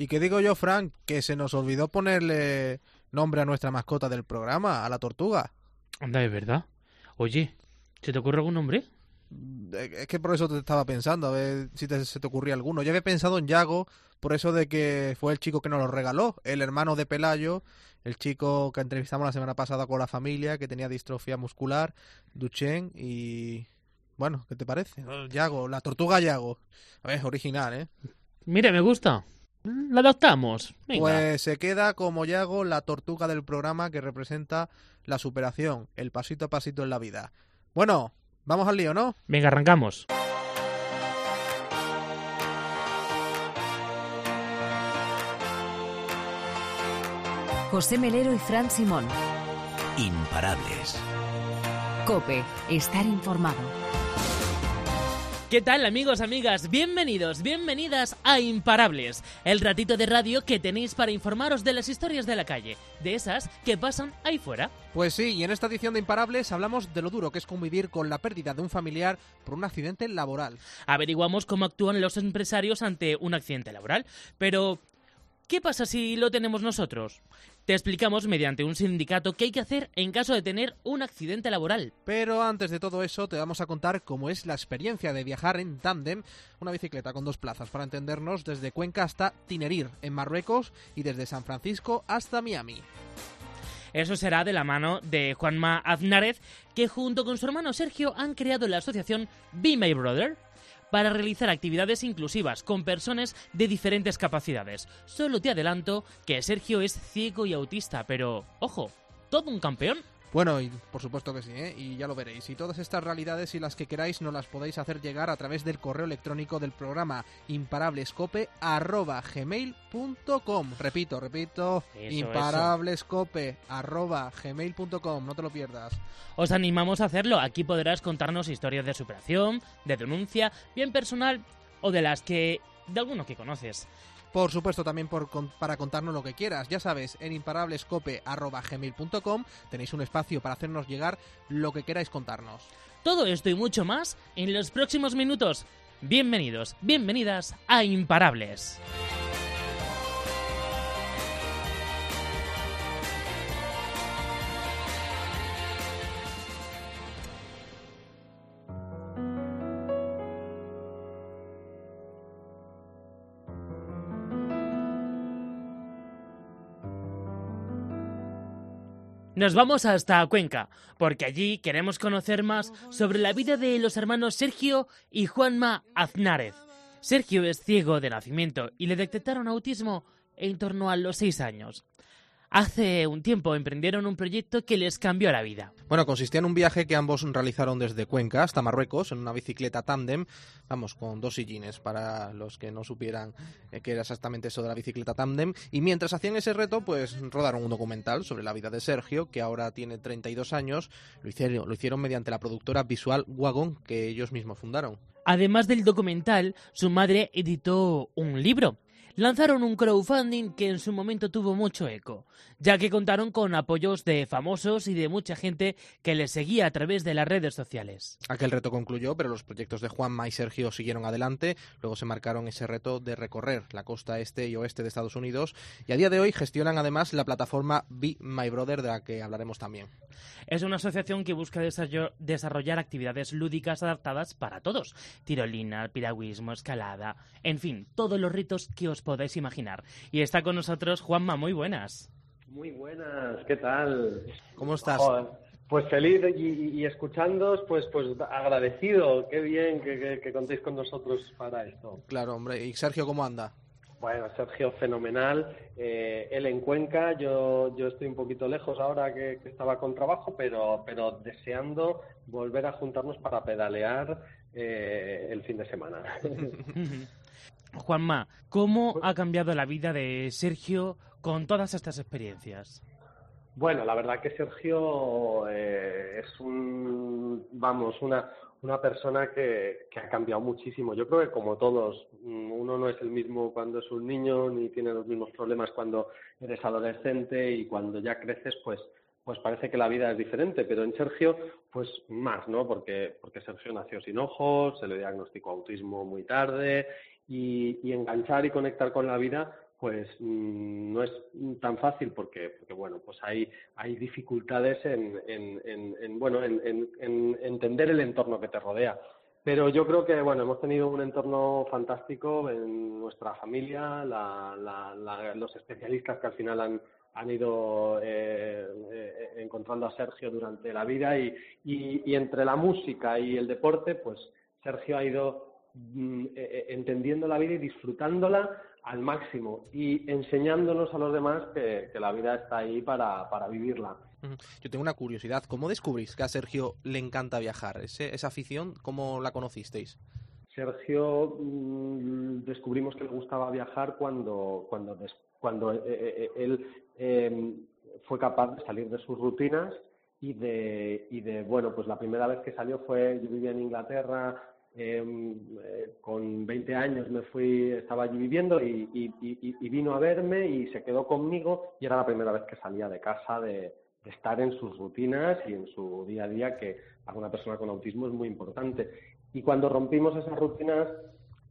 Y que digo yo, Frank, que se nos olvidó ponerle nombre a nuestra mascota del programa, a la tortuga. Anda, es verdad. Oye, ¿se te ocurre algún nombre? Es que por eso te estaba pensando, a ver si te- se te ocurría alguno. Yo había pensado en Yago, por eso de que fue el chico que nos lo regaló, el hermano de Pelayo, el chico que entrevistamos la semana pasada con la familia, que tenía distrofia muscular, Duchenne y... Bueno, ¿qué te parece? Yago, la tortuga Yago. A ver, original, ¿eh? Mira, me gusta. La adoptamos. Venga. Pues se queda como Yago la tortuga del programa que representa la superación, el pasito a pasito en la vida. Bueno, vamos al lío, ¿no? Venga, arrancamos. José Melero y Fran Simón. Imparables. Cope, estar informado. ¿Qué tal amigos, amigas? Bienvenidos, bienvenidas a Imparables, el ratito de radio que tenéis para informaros de las historias de la calle, de esas que pasan ahí fuera. Pues sí, y en esta edición de Imparables hablamos de lo duro que es convivir con la pérdida de un familiar por un accidente laboral. Averiguamos cómo actúan los empresarios ante un accidente laboral, pero ¿qué pasa si lo tenemos nosotros? Te explicamos mediante un sindicato qué hay que hacer en caso de tener un accidente laboral. Pero antes de todo eso te vamos a contar cómo es la experiencia de viajar en tándem, una bicicleta con dos plazas para entendernos desde Cuenca hasta Tinerir, en Marruecos, y desde San Francisco hasta Miami. Eso será de la mano de Juanma Aznárez, que junto con su hermano Sergio han creado la asociación Be My Brother para realizar actividades inclusivas con personas de diferentes capacidades. Solo te adelanto que Sergio es ciego y autista, pero ojo, todo un campeón. Bueno, y por supuesto que sí, ¿eh? y ya lo veréis. Y todas estas realidades y las que queráis nos las podéis hacer llegar a través del correo electrónico del programa imparablescope.gmail.com Repito, repito, Eso, imparablescope.gmail.com No te lo pierdas. Os animamos a hacerlo. Aquí podrás contarnos historias de superación, de denuncia, bien personal o de las que de alguno que conoces. Por supuesto, también para contarnos lo que quieras. Ya sabes, en imparablescope.gmail.com tenéis un espacio para hacernos llegar lo que queráis contarnos. Todo esto y mucho más en los próximos minutos. Bienvenidos, bienvenidas a Imparables. Nos vamos hasta Cuenca, porque allí queremos conocer más sobre la vida de los hermanos Sergio y Juanma Aznárez. Sergio es ciego de nacimiento y le detectaron autismo en torno a los seis años. Hace un tiempo emprendieron un proyecto que les cambió la vida. Bueno, consistía en un viaje que ambos realizaron desde Cuenca hasta Marruecos en una bicicleta tándem, vamos, con dos sillines para los que no supieran eh, qué era exactamente eso de la bicicleta tándem. Y mientras hacían ese reto, pues rodaron un documental sobre la vida de Sergio, que ahora tiene 32 años. Lo hicieron, lo hicieron mediante la productora visual Wagon, que ellos mismos fundaron. Además del documental, su madre editó un libro. Lanzaron un crowdfunding que en su momento tuvo mucho eco, ya que contaron con apoyos de famosos y de mucha gente que les seguía a través de las redes sociales. Aquel reto concluyó, pero los proyectos de Juanma y Sergio siguieron adelante. Luego se marcaron ese reto de recorrer la costa este y oeste de Estados Unidos. Y a día de hoy gestionan además la plataforma Be My Brother, de la que hablaremos también. Es una asociación que busca desarro- desarrollar actividades lúdicas adaptadas para todos. Tirolina, piragüismo, escalada, en fin, todos los ritos que os podáis imaginar. Y está con nosotros Juanma, muy buenas. Muy buenas, ¿qué tal? ¿Cómo estás? Joder, Pues feliz y, escuchándoos, pues, pues agradecido. Qué bien que, que- que contéis con nosotros para esto. Claro, hombre. ¿Y Sergio cómo anda? Bueno, Sergio, fenomenal. Eh, él en Cuenca, yo, yo estoy un poquito lejos ahora que, que estaba con trabajo, pero, pero deseando volver a juntarnos para pedalear eh, el fin de semana. Juanma, ¿cómo ha cambiado la vida de Sergio con todas estas experiencias? Bueno, la verdad que Sergio eh, es un, vamos, una, una persona que, que ha cambiado muchísimo. Yo creo que como todos, mm, uno no es el mismo cuando es un niño, ni tiene los mismos problemas cuando eres adolescente y cuando ya creces, pues, pues parece que la vida es diferente. Pero en Sergio, pues más, ¿no? Porque, porque Sergio nació sin ojos, se le diagnosticó autismo muy tarde y, y enganchar y conectar con la vida pues mm, no es tan fácil porque, porque bueno, pues hay, hay dificultades en, en, en, bueno, en, entender el entorno que te rodea. Pero yo creo que, bueno, hemos tenido un entorno fantástico en nuestra familia, los especialistas que al final han, han ido eh, eh, encontrando a Sergio durante la vida y, y, entre la música y el deporte, pues Sergio ha ido entendiendo la vida y disfrutándola al máximo y enseñándonos a los demás que, la vida está ahí para, para, vivirla. Yo tengo una curiosidad, ¿cómo descubrís que a Sergio le encanta viajar? esa afición, ¿cómo la conocisteis? Sergio mm, descubrimos que le gustaba viajar cuando, cuando, cuando eh, eh, eh, él em, fue capaz de salir de sus rutinas y de, y de, bueno, pues la primera vez que salió fue, yo vivía en Inglaterra, eh, con 20 años me fui, estaba allí viviendo y, vino a verme y se quedó conmigo y era la primera vez que salía de casa de, estar en sus rutinas y en su día a día, que para una persona con autismo es muy importante. Y cuando rompimos esas rutinas,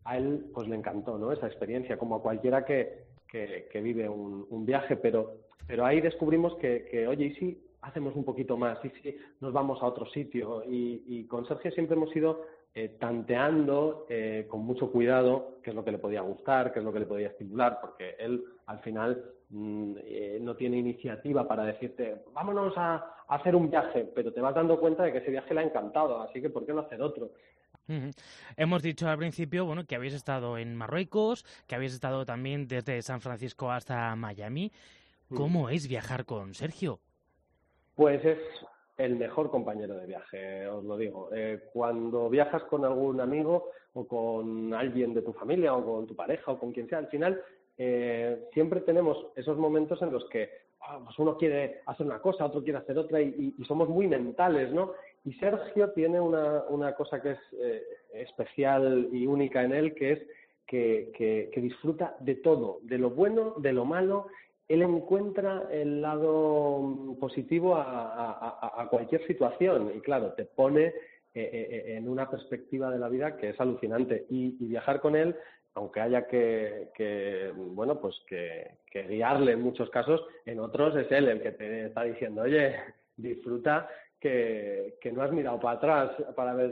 a él pues le encantó ¿no? esa experiencia, como a cualquiera que, que, vive un, viaje, pero, pero ahí descubrimos que, que, oye, ¿y si hacemos un poquito más? ¿Y si nos vamos a otro sitio? Y, y con Sergio siempre hemos ido eh, tanteando eh, con mucho cuidado qué es lo que le podía gustar, qué es lo que le podía estimular, porque él al final mm, eh, no tiene iniciativa para decirte, vámonos a, hacer un viaje, pero te vas dando cuenta de que ese viaje le ha encantado, así que ¿por qué no hacer otro? Hemos dicho al principio, bueno, que habéis estado en Marruecos, que habéis estado también desde San Francisco hasta Miami. ¿Cómo es viajar con Sergio? Pues es el mejor compañero de viaje, os lo digo. Eh, cuando viajas con algún amigo o con alguien de tu familia o con tu pareja o con quien sea, al final eh, siempre tenemos esos momentos en los que ah, pues uno quiere hacer una cosa, otro quiere hacer otra y, somos muy mentales, ¿no? Y Sergio tiene una, una cosa que es eh, especial y única en él, que es que, que disfruta de todo, de lo bueno, de lo malo él encuentra el lado positivo a, cualquier situación y claro, te pone eh, eh, eh, en una perspectiva de la vida que es alucinante y, viajar con él, aunque haya que, bueno, pues que, guiarle en muchos casos, en otros es él el que te está diciendo, oye, disfruta que, no has mirado para atrás para ver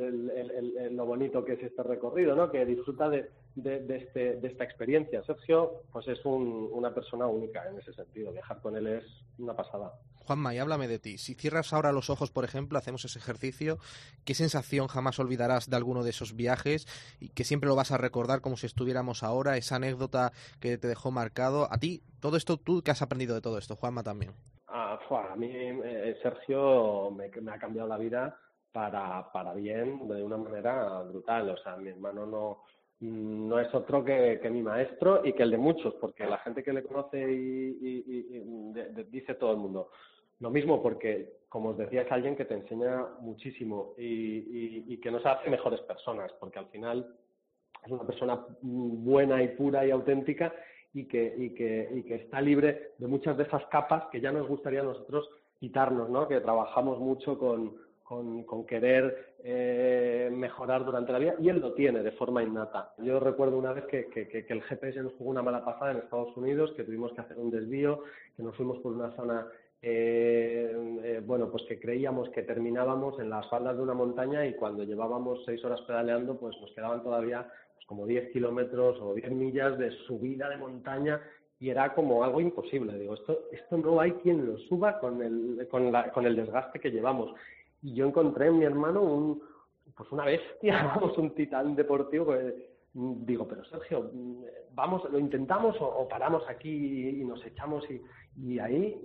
lo bonito que es este recorrido, ¿no? Que disfruta de, de, este, de esta experiencia. Sergio, pues es una persona única en ese sentido. Viajar con él es una pasada. Juanma, y háblame de ti. Si cierras ahora los ojos, por ejemplo, hacemos ese ejercicio, ¿qué sensación jamás olvidarás de alguno de esos viajes y que siempre lo vas a recordar como si estuviéramos ahora, esa anécdota que te dejó marcado? A ti, todo esto, tú, ¿qué has aprendido de todo esto? Juanma también. Ah, a mí eh, Sergio me, me, ha cambiado la vida para, para bien de una manera brutal. O sea, mi hermano no, no es otro que, mi maestro y que el de muchos, porque la gente que le conoce y, dice todo el mundo. Lo mismo porque, como os decía, es alguien que te enseña muchísimo y, que nos hace mejores personas, porque al final es una persona buena y pura y auténtica y que, y que, y que está libre de muchas de esas capas que ya nos gustaría a nosotros quitarnos, ¿no? Que trabajamos mucho con, con, querer eh, mejorar durante la vida y él lo tiene de forma innata. Yo recuerdo una vez que, que, el GPS nos jugó una mala pasada en Estados Unidos, que tuvimos que hacer un desvío, que nos fuimos por una zona, eh, eh, bueno, pues que creíamos que terminábamos en las faldas de una montaña y cuando llevábamos seis horas pedaleando, pues nos quedaban todavía pues, como 10 kilómetros o 10 millas de subida de montaña y era como algo imposible. Digo, esto, esto no hay quien lo suba con el, con, la, con el desgaste que llevamos y yo encontré en mi hermano un, pues una bestia, vamos, un titán deportivo. Mm, digo, pero Sergio, mm, vamos, lo intentamos o, paramos aquí y nos echamos y, y, ahí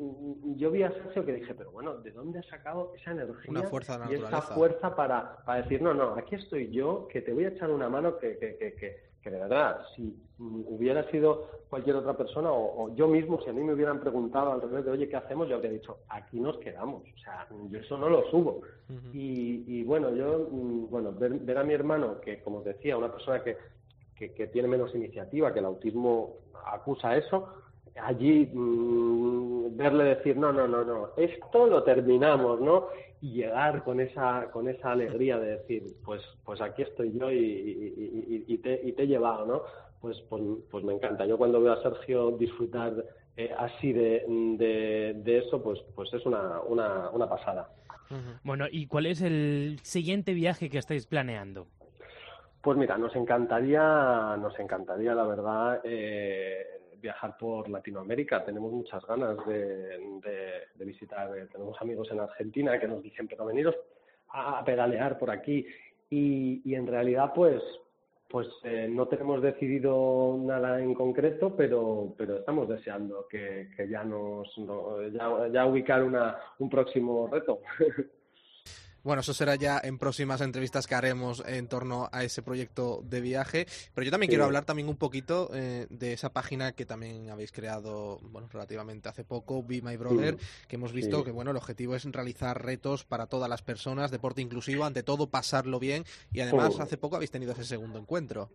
yo vi a Sergio que dije, pero bueno, ¿de dónde ha sacado esa energía y esa fuerza para, para decir, no, no, aquí estoy yo, que te voy a echar una mano que, que, que que de verdad, si hubiera sido cualquier otra persona o, yo mismo, si a mí me hubieran preguntado al revés de, oye, ¿qué hacemos? Yo habría dicho, aquí nos quedamos. O sea, yo eso no lo subo. y, bueno, yo, bueno, ver, a mi hermano, que como os decía, una persona que, que, tiene menos iniciativa, que el autismo acusa eso, allí mm, verle decir, no, no, no, no, esto lo terminamos, ¿no? y llegar con esa con esa alegría de decir pues pues aquí estoy yo y, y, te, y te he llevado no pues, pues, pues me encanta. Yo cuando veo a Sergio disfrutar eh, así de, de, eso, pues, pues es una, una, una pasada. Bueno, ¿y cuál es el siguiente viaje que estáis planeando? Pues mira, nos encantaría, nos encantaría, la verdad, eh, viajar por Latinoamérica. Tenemos muchas ganas de, visitar. Eh, tenemos amigos en Argentina que nos dicen, pero veniros a pedalear por aquí. Y, y en realidad, pues, pues eh, no tenemos decidido nada en concreto, pero, pero estamos deseando que, que ya nos ya, ya ubicar una, un próximo reto. Bueno, eso será ya en próximas entrevistas que haremos en torno a ese proyecto de viaje. Pero yo también quiero hablar también un poquito eh, de esa página que también habéis creado, bueno, relativamente hace poco, Be My Brother, que hemos visto que, bueno, el objetivo es realizar retos para todas las personas, deporte inclusivo, ante todo pasarlo bien. Y además, hace poco habéis tenido ese segundo encuentro.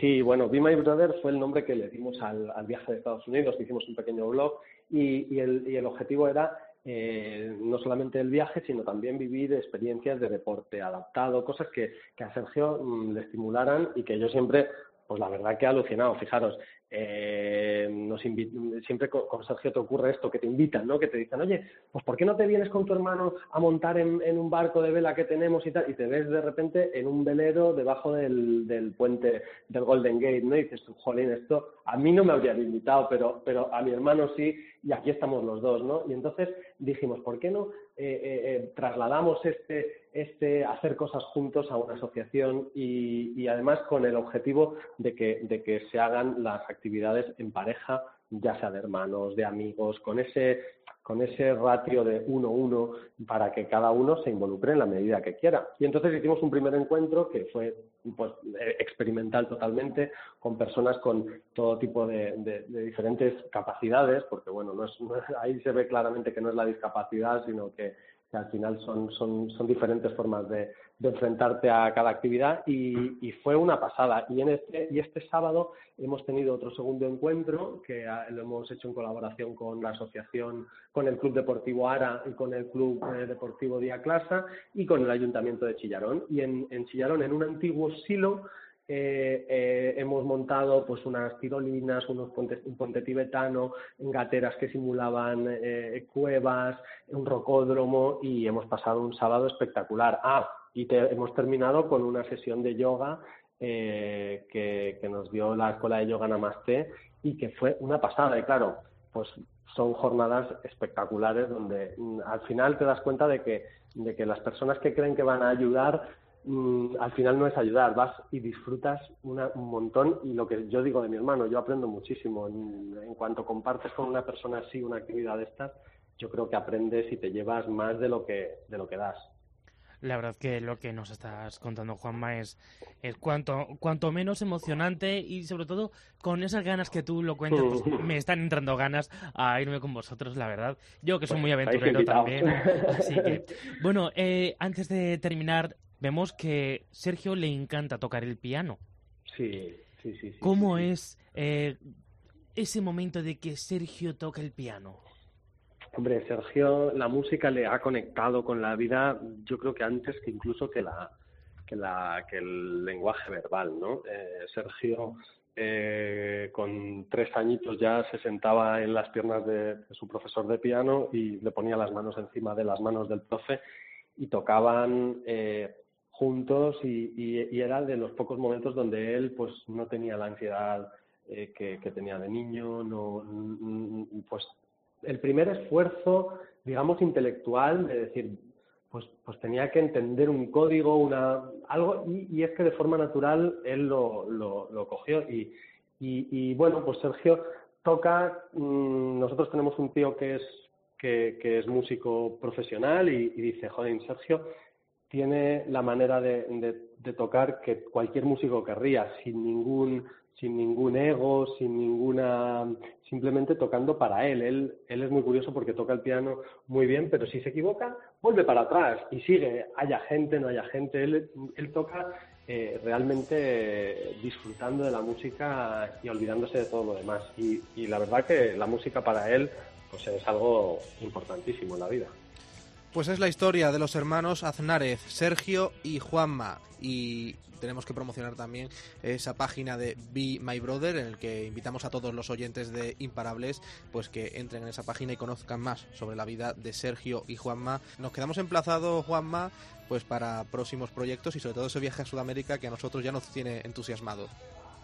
Sí, bueno, Be My Brother fue el nombre que le dimos al, viaje de Estados Unidos, hicimos un pequeño blog y, el, y el objetivo era eh, no solamente el viaje, sino también vivir experiencias de deporte adaptado, cosas que, que a Sergio mm, le estimularan y que yo siempre, pues la verdad que he alucinado. Fijaros, eh, nos siempre con, Sergio te ocurre esto, que te invitan, ¿no? Que te dicen, oye, pues ¿por qué no te vienes con tu hermano a montar en, un barco de vela que tenemos y tal? Y te ves de repente en un velero debajo del, puente del Golden Gate, ¿no? Y dices, jolín, esto a mí no me habrían invitado, pero, pero a mi hermano sí, y aquí estamos los dos, ¿no? Y entonces dijimos, ¿por qué no eh, eh, eh, trasladamos este, este hacer cosas juntos a una asociación y, además con el objetivo de que, se hagan las actividades en pareja, ya sea de hermanos, de amigos, con ese con ese ratio de 1-1 para que cada uno se involucre en la medida que quiera. Y entonces hicimos un primer encuentro que fue pues, experimental totalmente, con personas con todo tipo de, diferentes capacidades, porque bueno, no es, ahí se ve claramente que no es la discapacidad, sino que que al final son, son, son diferentes formas de, de, enfrentarte a cada actividad y, y, fue una pasada. Y, en este, y este sábado hemos tenido otro segundo encuentro que lo hemos hecho en colaboración con la asociación, con el Club Deportivo Ara y con el Club eh, Deportivo Diaclasa y con el Ayuntamiento de Chillarón. Y en Chillarón, en un antiguo silo, eh, eh, hemos montado pues unas tirolinas, unos puentes, un puente tibetano, gateras que simulaban eh, cuevas, un rocódromo y hemos pasado un sábado espectacular. Ah, y hemos terminado con una sesión de yoga que, que, nos dio la escuela de yoga Namaste y que fue una pasada. Y claro, pues son jornadas espectaculares donde mm, al final te das cuenta de que, de que las personas que creen que van a ayudar Mm, al final no es ayudar, vas y disfrutas un montón y lo que yo digo de mi hermano, yo aprendo muchísimo. En, cuanto compartes con una persona así una actividad de estas, yo creo que aprendes y te llevas más de lo que, de lo que das. La verdad que lo que nos estás contando, Juanma, es, es cuanto, cuanto menos emocionante y sobre todo con esas ganas que tú lo cuentas, pues me están entrando ganas a irme con vosotros, la verdad. Yo que soy muy pues, aventurero también. Así que, bueno, eh, antes de terminar, vemos que Sergio le encanta tocar el piano. Sí, sí, sí. ¿Cómo es eh, ese momento de que Sergio toca el piano? Hombre, Sergio, la música le ha conectado con la vida, yo creo que antes que incluso que la que la que el lenguaje verbal, ¿no? Eh, Sergio eh, con tres añitos ya se sentaba en las piernas de, su profesor de piano y le ponía las manos encima de las manos del profe y tocaban eh, juntos y, era de los pocos momentos donde él pues no tenía la ansiedad eh, que, tenía de niño, no, pues el primer esfuerzo, digamos, intelectual de decir, pues, pues tenía que entender un código, una, algo, y, es que de forma natural él lo, lo, cogió. Y, y, bueno, pues Sergio toca, mm, nosotros tenemos un tío que es, que, que es músico profesional y, dice, joder, Sergio tiene la manera de, de, tocar que cualquier músico querría, sin ningún, sin ningún ego, sin ninguna, simplemente tocando para él. él. Él es muy curioso porque toca el piano muy bien, pero si se equivoca, vuelve para atrás y sigue, haya gente, no haya gente. Él, él toca eh, realmente disfrutando de la música y olvidándose de todo lo demás. Y, y la verdad que la música para él pues es algo importantísimo en la vida. Pues es la historia de los hermanos Aznárez, Sergio y Juanma. Y tenemos que promocionar también esa página de Be My Brother, en el que invitamos a todos los oyentes de Imparables pues que entren en esa página y conozcan más sobre la vida de Sergio y Juanma. Nos quedamos emplazados, Juanma, pues para próximos proyectos y sobre todo ese viaje a Sudamérica que a nosotros ya nos tiene entusiasmados.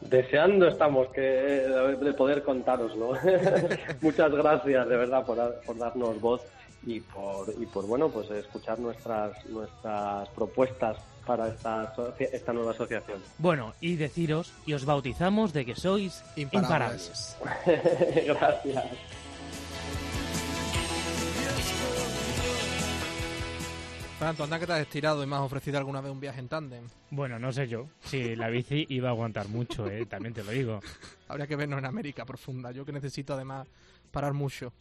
Deseando estamos que de poder contaroslo. Muchas gracias de verdad por, por darnos voz y por, y por bueno pues escuchar nuestras nuestras propuestas para esta, esta nueva asociación. Bueno, y deciros, y os bautizamos de que sois imparables. imparables. Gracias. Franto, anda que te has estirado y me has ofrecido alguna vez un viaje en tándem. Bueno, no sé yo. Si la bici iba a aguantar mucho, ¿eh? también te lo digo. Habría que vernos en América profunda. Yo que necesito además parar mucho.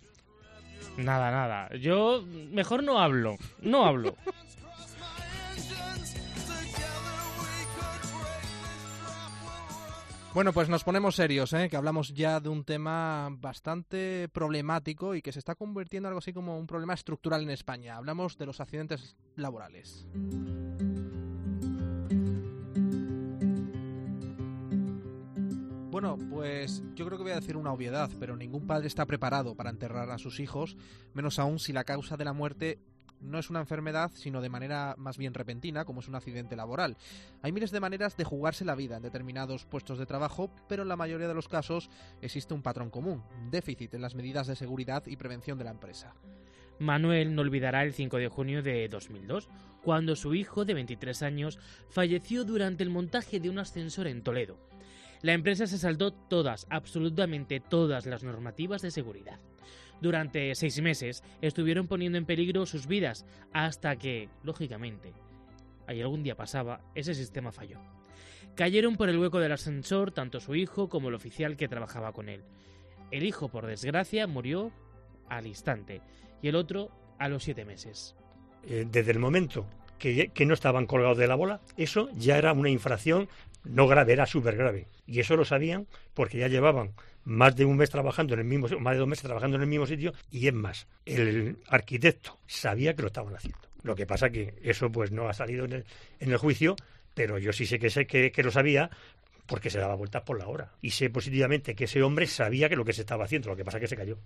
Nada, nada. Yo mejor no hablo. No hablo. Bueno, pues nos ponemos serios, ¿eh? que hablamos ya de un tema bastante problemático y que se está convirtiendo en algo así como un problema estructural en España. Hablamos de los accidentes laborales. Bueno, pues yo creo que voy a decir una obviedad, pero ningún padre está preparado para enterrar a sus hijos, menos aún si la causa de la muerte no es una enfermedad, sino de manera más bien repentina, como es un accidente laboral. Hay miles de maneras de jugarse la vida en determinados puestos de trabajo, pero en la mayoría de los casos existe un patrón común, déficit en las medidas de seguridad y prevención de la empresa. Manuel no olvidará el 5 de junio de 2002, cuando su hijo de 23 años falleció durante el montaje de un ascensor en Toledo. La empresa se saltó todas, absolutamente todas las normativas de seguridad. Durante seis meses estuvieron poniendo en peligro sus vidas hasta que, lógicamente, ahí algún día pasaba, ese sistema falló. Cayeron por el hueco del ascensor tanto su hijo como el oficial que trabajaba con él. El hijo, por desgracia, murió al instante y el otro a los siete meses. Eh, desde el momento que, no estaban colgados de la bola, eso ya era una infracción no grave, era súper grave. Y eso lo sabían porque ya llevaban más de un mes trabajando en el mismo más de dos meses trabajando en el mismo sitio y es más, el arquitecto sabía que lo estaban haciendo. Lo que pasa que eso pues no ha salido en el, en el juicio, pero yo sí sé que sé que, que lo sabía porque se daba vueltas por la hora. Y sé positivamente que ese hombre sabía que lo que se estaba haciendo, lo que pasa que se cayó.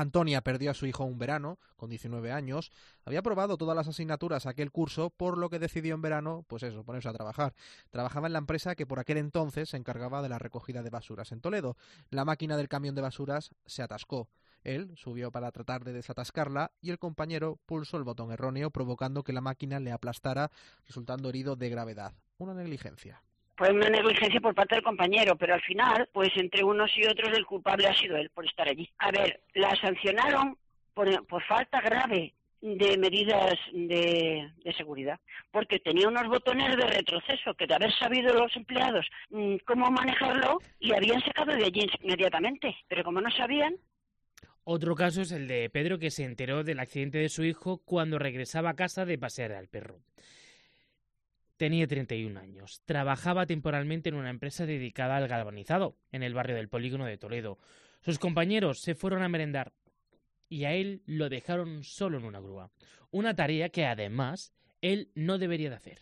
Antonia perdió a su hijo un verano, con 19 años, había aprobado todas las asignaturas aquel curso, por lo que decidió en verano, pues eso, ponerse a trabajar. Trabajaba en la empresa que por aquel entonces se encargaba de la recogida de basuras en Toledo. La máquina del camión de basuras se atascó. Él subió para tratar de desatascarla y el compañero pulsó el botón erróneo, provocando que la máquina le aplastara, resultando herido de gravedad. Una negligencia fue una negligencia por parte del compañero, pero al final, pues entre unos y otros el culpable ha sido él por estar allí. A ver, la sancionaron por, por falta grave de medidas de, de, seguridad, porque tenía unos botones de retroceso que de haber sabido los empleados mmm, cómo manejarlo y habían sacado de allí inmediatamente, pero como no sabían. Otro caso es el de Pedro que se enteró del accidente de su hijo cuando regresaba a casa de pasear al perro. Tenía 31 años. Trabajaba temporalmente en una empresa dedicada al galvanizado, en el barrio del Polígono de Toledo. Sus compañeros se fueron a merendar y a él lo dejaron solo en una grúa. Una tarea que además él no debería de hacer.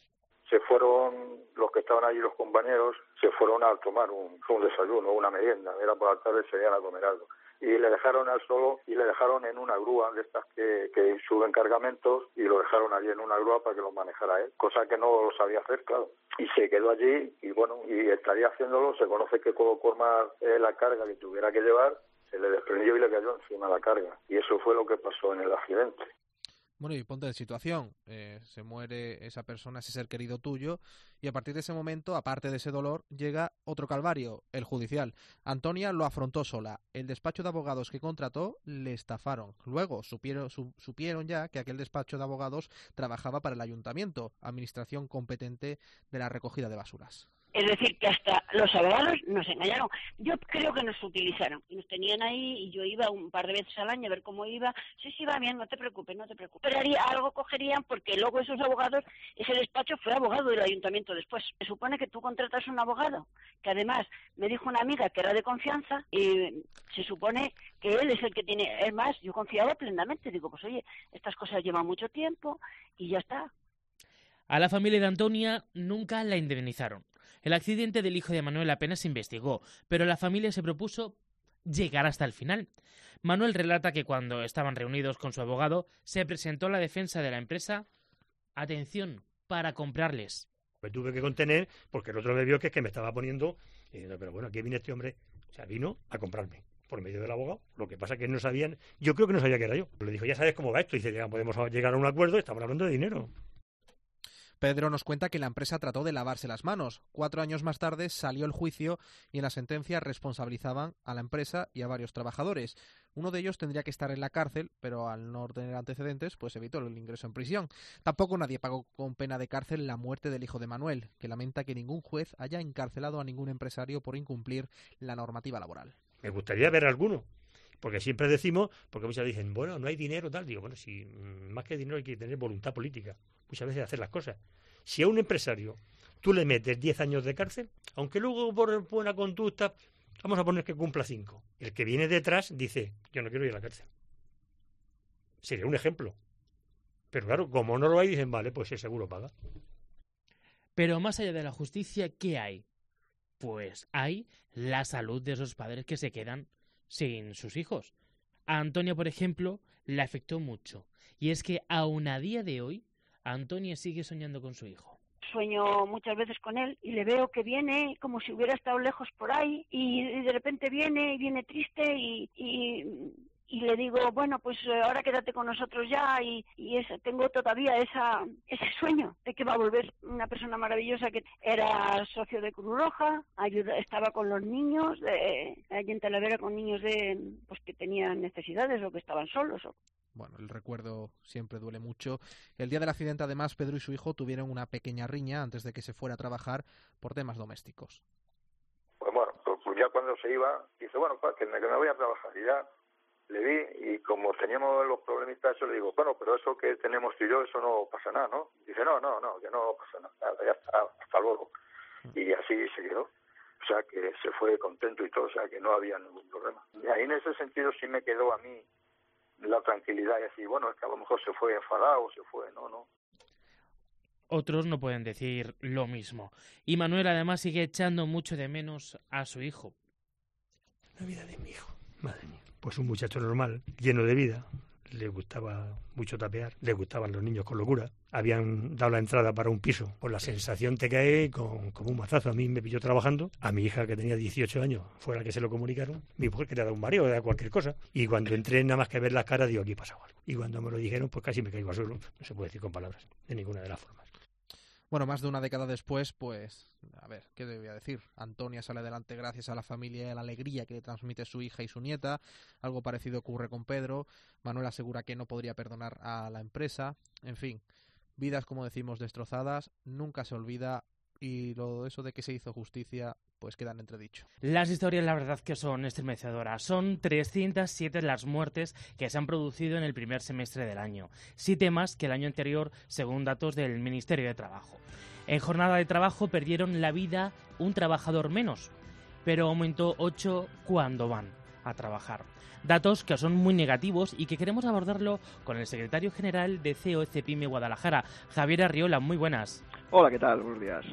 Se fueron los que estaban allí, los compañeros, se fueron a tomar un, un desayuno, una merienda. Era por la tarde, se iban a comer algo y le dejaron al solo y le dejaron en una grúa de estas que, que suben cargamentos y lo dejaron allí en una grúa para que lo manejara él, cosa que no lo sabía hacer, claro. Y se quedó allí y bueno, y estaría haciéndolo, se conoce que colocó más eh, la carga que tuviera que llevar, se le desprendió y le cayó encima la carga. Y eso fue lo que pasó en el accidente. Bueno, y ponte de situación, eh, se muere esa persona, ese ser querido tuyo, y a partir de ese momento, aparte de ese dolor, llega otro calvario, el judicial. Antonia lo afrontó sola. El despacho de abogados que contrató le estafaron. Luego supieron, su, supieron ya que aquel despacho de abogados trabajaba para el ayuntamiento, administración competente de la recogida de basuras. Es decir, que hasta los abogados nos engañaron. Yo creo que nos utilizaron nos tenían ahí y yo iba un par de veces al año a ver cómo iba. Sí, sí, va bien, no te preocupes, no te preocupes. Pero algo cogerían porque luego esos abogados, ese despacho fue abogado del ayuntamiento después. Se supone que tú contratas un abogado, que además me dijo una amiga que era de confianza y se supone que él es el que tiene. Es más, yo confiaba plenamente. Digo, pues oye, estas cosas llevan mucho tiempo y ya está. A la familia de Antonia nunca la indemnizaron. El accidente del hijo de Manuel apenas se investigó, pero la familia se propuso llegar hasta el final. Manuel relata que cuando estaban reunidos con su abogado, se presentó la defensa de la empresa, atención, para comprarles. Me tuve que contener porque el otro me vio que, es que me estaba poniendo, y diciendo, pero bueno, aquí viene este hombre, o sea, vino a comprarme por medio del abogado. Lo que pasa que no sabían, yo creo que no sabía que era yo. Le dijo, ya sabes cómo va esto. Y dice, ya podemos llegar a un acuerdo, estamos hablando de dinero. Pedro nos cuenta que la empresa trató de lavarse las manos. Cuatro años más tarde salió el juicio y en la sentencia responsabilizaban a la empresa y a varios trabajadores. Uno de ellos tendría que estar en la cárcel, pero al no tener antecedentes, pues evitó el ingreso en prisión. Tampoco nadie pagó con pena de cárcel la muerte del hijo de Manuel, que lamenta que ningún juez haya encarcelado a ningún empresario por incumplir la normativa laboral. Me gustaría ver alguno, porque siempre decimos, porque muchas dicen, bueno, no hay dinero, tal. Digo, bueno, si mm, más que dinero hay que tener voluntad política, muchas veces hacer las cosas. Si a un empresario tú le metes 10 años de cárcel, aunque luego por buena conducta, vamos a poner que cumpla 5. El que viene detrás dice, yo no quiero ir a la cárcel. Sería un ejemplo. Pero claro, como no lo hay, dicen, vale, pues el seguro paga. Pero más allá de la justicia, ¿qué hay? Pues hay la salud de esos padres que se quedan sin sus hijos. A Antonia, por ejemplo, le afectó mucho. Y es que aún a día de hoy, Antonia sigue soñando con su hijo. Sueño muchas veces con él y le veo que viene como si hubiera estado lejos por ahí y de repente viene y viene triste y, y y le digo, bueno, pues eh, ahora quédate con nosotros ya y, y tengo todavía esa, ese sueño de que va a volver una persona maravillosa que era socio de Cruz Roja, ayuda, estaba con los niños, de, allí en Talavera con niños de, pues que tenían necesidades o que estaban solos. Bueno, el recuerdo siempre duele mucho. El día del accidente, además, Pedro y su hijo tuvieron una pequeña riña antes de que se fuera a trabajar por temas domésticos. Pues bueno, pues ya cuando se iba, dice, bueno, pues que me, que me voy a trabajar. Y ya le vi y como teníamos los problemitas, yo le digo, bueno, pero eso que tenemos tú y yo, eso no pasa nada, ¿no? Dice, no, no, no, que no pasa nada, ya está, hasta luego. Y así se quedó. O sea, que se fue contento y todo, o sea, que no había ningún problema. Y ahí en ese sentido sí me quedó a mí la tranquilidad y decir, bueno, es que a lo mejor se fue enfadado, se fue, no, no. Otros no pueden decir lo mismo. Y Manuel además sigue echando mucho de menos a su hijo. La vida de mi hijo, madre mía pues un muchacho normal, lleno de vida, le gustaba mucho tapear, le gustaban los niños con locura. Habían dado la entrada para un piso. Pues la sensación te cae con, como un mazazo. A mí me pilló trabajando. A mi hija, que tenía 18 años, fue la que se lo comunicaron. Mi mujer quería dar un mareo, dar cualquier cosa. Y cuando entré, nada más que ver las caras, digo, aquí pasado algo. Y cuando me lo dijeron, pues casi me caigo al suelo. No se puede decir con palabras, de ninguna de las formas. Bueno, más de una década después, pues, a ver, ¿qué debía decir? Antonia sale adelante gracias a la familia y a la alegría que le transmite su hija y su nieta. Algo parecido ocurre con Pedro. Manuel asegura que no podría perdonar a la empresa. En fin, vidas, como decimos, destrozadas. Nunca se olvida y lo eso de que se hizo justicia pues quedan entredicho. Las historias la verdad que son estremecedoras. Son 307 las muertes que se han producido en el primer semestre del año. Siete más que el año anterior según datos del Ministerio de Trabajo. En jornada de trabajo perdieron la vida un trabajador menos, pero aumentó 8 cuando van a trabajar. Datos que son muy negativos y que queremos abordarlo con el secretario general de COECPIME Guadalajara, Javier Arriola. Muy buenas. Hola, ¿qué tal? Buenos días.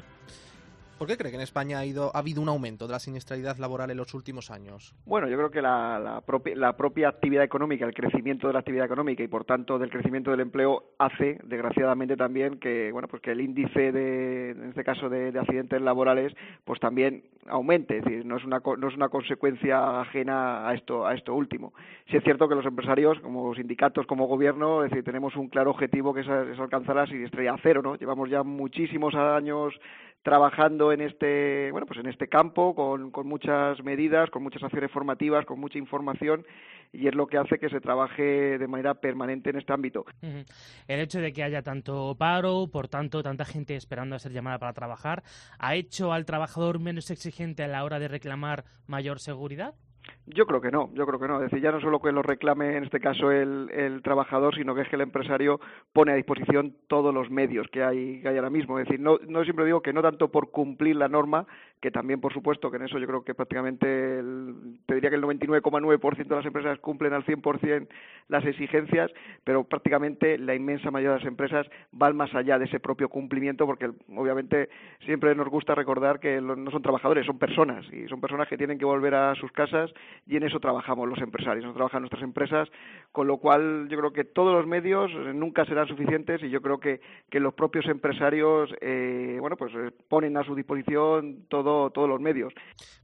¿Por qué cree que en España ha, ido, ha habido un aumento de la siniestralidad laboral en los últimos años? Bueno, yo creo que la, propia, actividad económica, el crecimiento de la actividad económica y por tanto del crecimiento del empleo hace, desgraciadamente también, que bueno, pues que el índice de, en este caso de, de accidentes laborales, pues también aumente. Es decir, no es una no es una consecuencia ajena a esto a esto último. Sí es cierto que los empresarios, como sindicatos, como gobierno, es decir, tenemos un claro objetivo que es, es alcanzar la siniestralidad cero, ¿no? Llevamos ya muchísimos años trabajando en este, bueno, pues en este campo con, con muchas medidas, con muchas acciones formativas, con mucha información y es lo que hace que se trabaje de manera permanente en este ámbito. El hecho de que haya tanto paro, por tanto, tanta gente esperando a ser llamada para trabajar, ¿ha hecho al trabajador menos exigente a la hora de reclamar mayor seguridad? Yo creo que no, yo creo que no. Es decir, ya no solo que lo reclame en este caso el, trabajador, sino que es que el empresario pone a disposición todos los medios que hay, que hay ahora mismo. Es decir, no, no siempre digo que no tanto por cumplir la norma, que también, por supuesto, que en eso yo creo que prácticamente, el, te diría que el 99,9% de las empresas cumplen al 100% las exigencias, pero prácticamente la inmensa mayoría de las empresas van más allá de ese propio cumplimiento, porque obviamente siempre nos gusta recordar que no son trabajadores, son personas, y son personas que tienen que volver a sus casas y en eso trabajamos los empresarios, no trabajan nuestras empresas, con lo cual yo creo que todos los medios nunca serán suficientes y yo creo que, que los propios empresarios, eh, bueno, pues eh, ponen a su disposición todo todos los medios.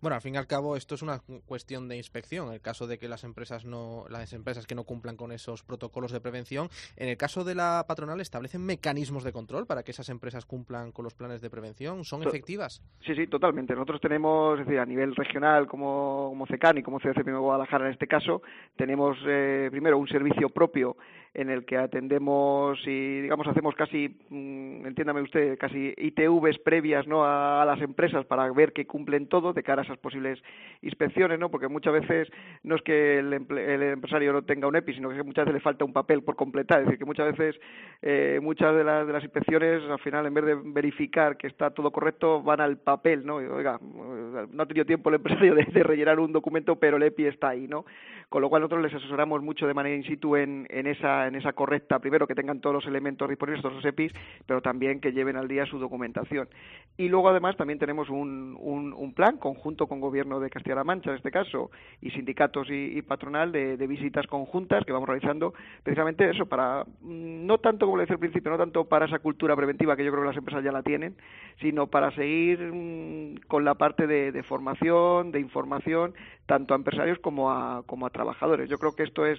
Bueno, al fin y al cabo esto es una cuestión de inspección. En el caso de que las empresas no, las empresas que no cumplan con esos protocolos de prevención, en el caso de la patronal establecen mecanismos de control para que esas empresas cumplan con los planes de prevención. ¿Son efectivas? Sí, sí, totalmente. Nosotros tenemos, es decir, a nivel regional como, como CECAN y como Guadalajara en este caso, tenemos eh, primero un servicio propio en el que atendemos y digamos hacemos casi mm, entiéndame usted casi ITVs previas no a, las empresas para ver que cumplen todo de cara a esas posibles inspecciones no porque muchas veces no es que el, empresario no tenga un EPI sino que muchas veces le falta un papel por completar. Es decir que muchas veces eh, muchas de las de las inspecciones al final en vez de verificar que está todo correcto van al papel no oiga no ha tenido tiempo el empresario de, de rellenar un documento pero el EPI está ahí no con lo cual nosotros les asesoramos mucho de manera in situ en, en, esa, en esa correcta, primero que tengan todos los elementos disponibles, todos los EPIs, pero también que lleven al día su documentación. Y luego además también tenemos un, un, plan conjunto con Gobierno de Castilla-La Mancha, en este caso, y sindicatos y, patronal de, visitas conjuntas que vamos realizando precisamente eso, para, mm, no tanto como le decía al principio, no tanto para esa cultura preventiva que yo creo que las empresas ya la tienen, sino para seguir mm, con la parte de, de formación, de información, tanto a empresarios como a, como a trabajadores. Yo creo que esto es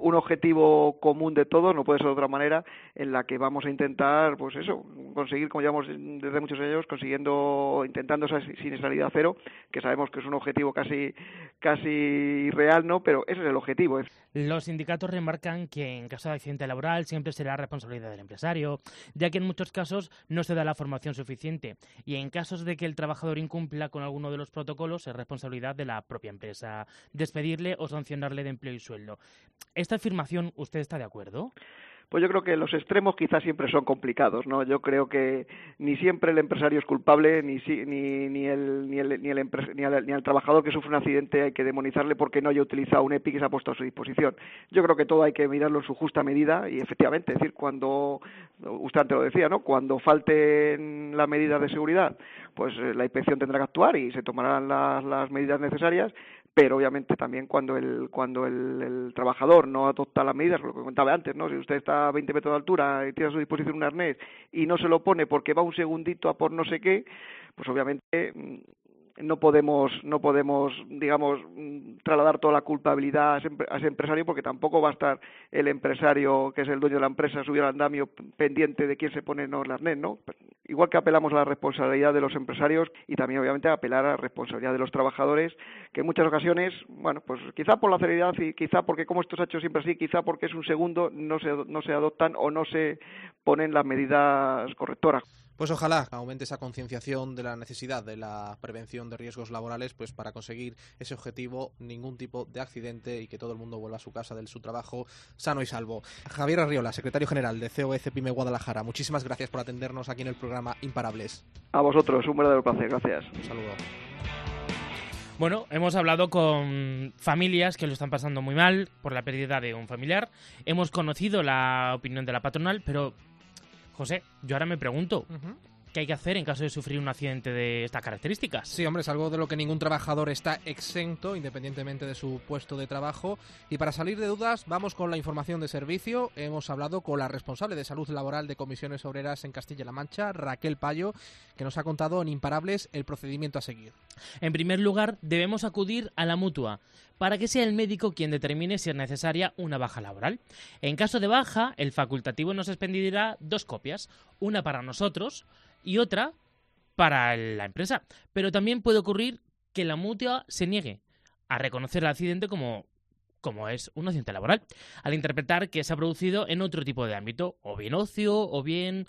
un objetivo común de todos, no puede ser de otra manera, en la que vamos a intentar, pues eso, conseguir, como llevamos desde muchos años, consiguiendo, intentando esa siniestralidad cero, que sabemos que es un objetivo casi, casi real, ¿no? Pero ese es el objetivo. Los sindicatos remarcan que en caso de accidente laboral siempre será responsabilidad del empresario, ya que en muchos casos no se da la formación suficiente y en casos de que el trabajador incumpla con alguno de los protocolos es responsabilidad de la propia empresa despedirle o sancionarle de empleo y sueldo. ¿Esta afirmación usted está de acuerdo? pues yo creo que los extremos quizás siempre son complicados, ¿no? Yo creo que ni siempre el empresario es culpable, ni, ni, ni, el, ni, el, ni, el ni, al, trabajador que sufre un accidente hay que demonizarle porque no haya utilizado un EPI que se ha puesto a su disposición. Yo creo que todo hay que mirarlo en su justa medida y efectivamente, es decir, cuando, usted antes lo decía, ¿no? Cuando falten las medidas de seguridad, pues eh, la inspección tendrá que actuar y se tomarán las, las medidas necesarias, pero obviamente también cuando el cuando el, trabajador no adopta las medidas, lo que comentaba antes, ¿no? Si usted está a 20 metros de altura y tiene a su disposición un arnés y no se lo pone porque va un segundito a por no sé qué, pues obviamente mm, no podemos, no podemos, digamos, trasladar toda la culpabilidad a ese, empresario porque tampoco va a estar el empresario, que es el dueño de la empresa, subir al andamio pendiente de quién se pone en las net, ¿no? Igual que apelamos a la responsabilidad de los empresarios y también, obviamente, a apelar a la responsabilidad de los trabajadores, que en muchas ocasiones, bueno, pues quizá por la celeridad y quizá porque como esto se ha hecho siempre así, quizá porque es un segundo, no se, no se adoptan o no se ponen las medidas correctoras. Pues ojalá aumente esa concienciación de la necesidad de la prevención de riesgos laborales, pues para conseguir ese objetivo, ningún tipo de accidente y que todo el mundo vuelva a su casa de su trabajo sano y salvo. Javier Arriola, secretario general de COEC Pyme Guadalajara, muchísimas gracias por atendernos aquí en el programa Imparables. A vosotros, un verdadero placer, gracias. Un saludo. Bueno, hemos hablado con familias que lo están pasando muy mal por la pérdida de un familiar. Hemos conocido la opinión de la patronal, pero José, yo ahora me pregunto, ¿qué hay que hacer en caso de sufrir un accidente de estas características? Sí, hombre, es algo de lo que ningún trabajador está exento, independientemente de su puesto de trabajo. Y para salir de dudas, vamos con la información de servicio. Hemos hablado con la responsable de salud laboral de comisiones obreras en Castilla-La Mancha, Raquel Payo, que nos ha contado en Imparables el procedimiento a seguir. En primer lugar, debemos acudir a la mutua para que sea el médico quien determine si es necesaria una baja laboral. En caso de baja, el facultativo nos expedirá dos copias, una para nosotros y otra para la empresa. Pero también puede ocurrir que la mutua se niegue a reconocer el accidente como como es un accidente laboral, al interpretar que se ha producido en otro tipo de ámbito, o bien ocio, o bien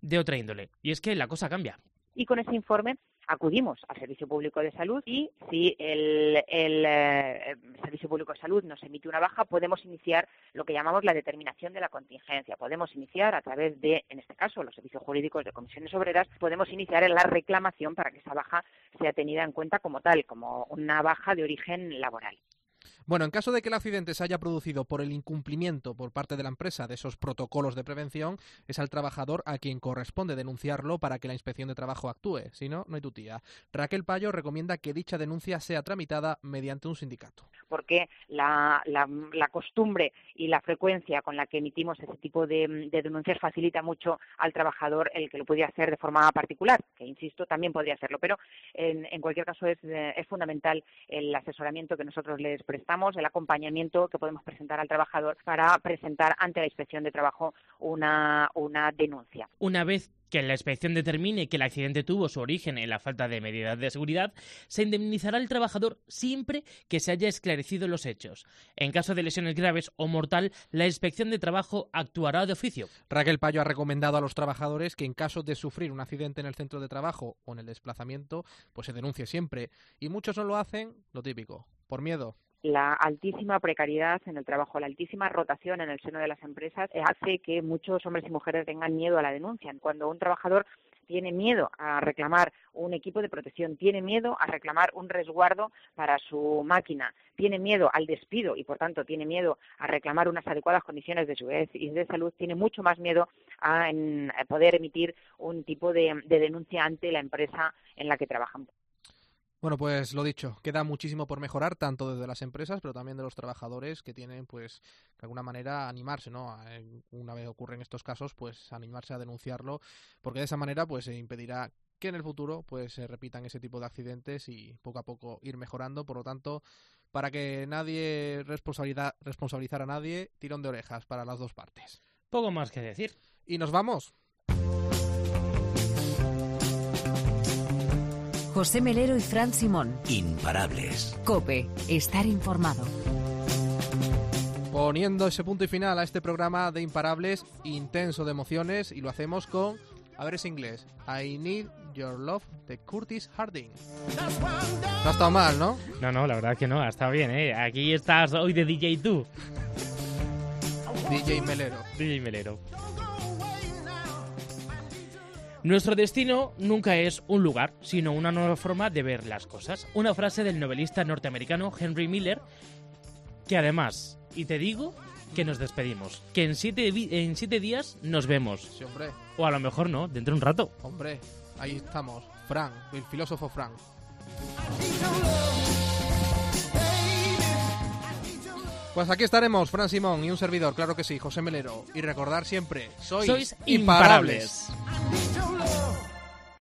de otra índole. Y es que la cosa cambia. Y con ese informe acudimos al Servicio Público de Salud y si el, eh, Servicio Público de Salud nos emite una baja, podemos iniciar lo que llamamos la determinación de la contingencia. Podemos iniciar a través de, en este caso, los servicios jurídicos de comisiones obreras, podemos iniciar la reclamación para que esa baja sea tenida en cuenta como tal, como una baja de origen laboral. Bueno, en caso de que el accidente se haya producido por el incumplimiento por parte de la empresa de esos protocolos de prevención, es al trabajador a quien corresponde denunciarlo para que la inspección de trabajo actúe. Si no, no hay tutía. Raquel Payo recomienda que dicha denuncia sea tramitada mediante un sindicato. Porque la, costumbre y la frecuencia con la que emitimos ese tipo de, denuncias facilita mucho al trabajador el que lo pudiera hacer de forma particular, que insisto, también podría hacerlo. Pero en, cualquier caso es, es fundamental el asesoramiento que nosotros les prestamos el acompañamiento que podemos presentar al trabajador para presentar ante la inspección de trabajo una, una denuncia. Una vez que la inspección determine que el accidente tuvo su origen en la falta de medidas de seguridad, se indemnizará al trabajador siempre que se haya esclarecido los hechos. En caso de lesiones graves o mortal, la inspección de trabajo actuará de oficio. Raquel Payo ha recomendado a los trabajadores que en caso de sufrir un accidente en el centro de trabajo o en el desplazamiento, pues se denuncie siempre. Y muchos no lo hacen, lo típico, por miedo la altísima precariedad en el trabajo, la altísima rotación en el seno de las empresas eh, hace que muchos hombres y mujeres tengan miedo a la denuncia. Cuando un trabajador tiene miedo a reclamar un equipo de protección, tiene miedo a reclamar un resguardo para su máquina, tiene miedo al despido y, por tanto, tiene miedo a reclamar unas adecuadas condiciones de seguridad y de salud, tiene mucho más miedo a, poder emitir un tipo de, de denuncia ante la empresa en la que trabajan. Bueno, pues lo dicho, queda muchísimo por mejorar, tanto desde las empresas, pero también de los trabajadores que tienen, pues, de alguna manera animarse, ¿no? Una vez ocurren estos casos, pues, animarse a denunciarlo, porque de esa manera, pues, se impedirá que en el futuro, pues, se repitan ese tipo de accidentes y poco a poco ir mejorando. Por lo tanto, para que nadie responsabilizar a nadie, tirón de orejas para las dos partes. Poco más que decir. Y nos vamos. José Melero y Fran Simón. Imparables. Cope, estar informado. Poniendo ese punto y final a este programa de Imparables, intenso de emociones, y lo hacemos con, a ver, es inglés, I Need Your Love de Curtis Harding. No ha estado mal, ¿no? No, no, la verdad es que no, ha estado bien, ¿eh? Aquí estás hoy de DJ tú. DJ Melero. DJ Melero. Nuestro destino nunca es un lugar, sino una nueva forma de ver las cosas. Una frase del novelista norteamericano Henry Miller, que además, y te digo que nos despedimos, que en siete, en siete días nos vemos. Sí, hombre. O a lo mejor no, dentro de un rato. Hombre, ahí estamos, Frank, el filósofo Frank. Pues aquí estaremos, Fran Simón y un servidor, claro que sí, José Melero. Y recordar siempre, sois, imparables.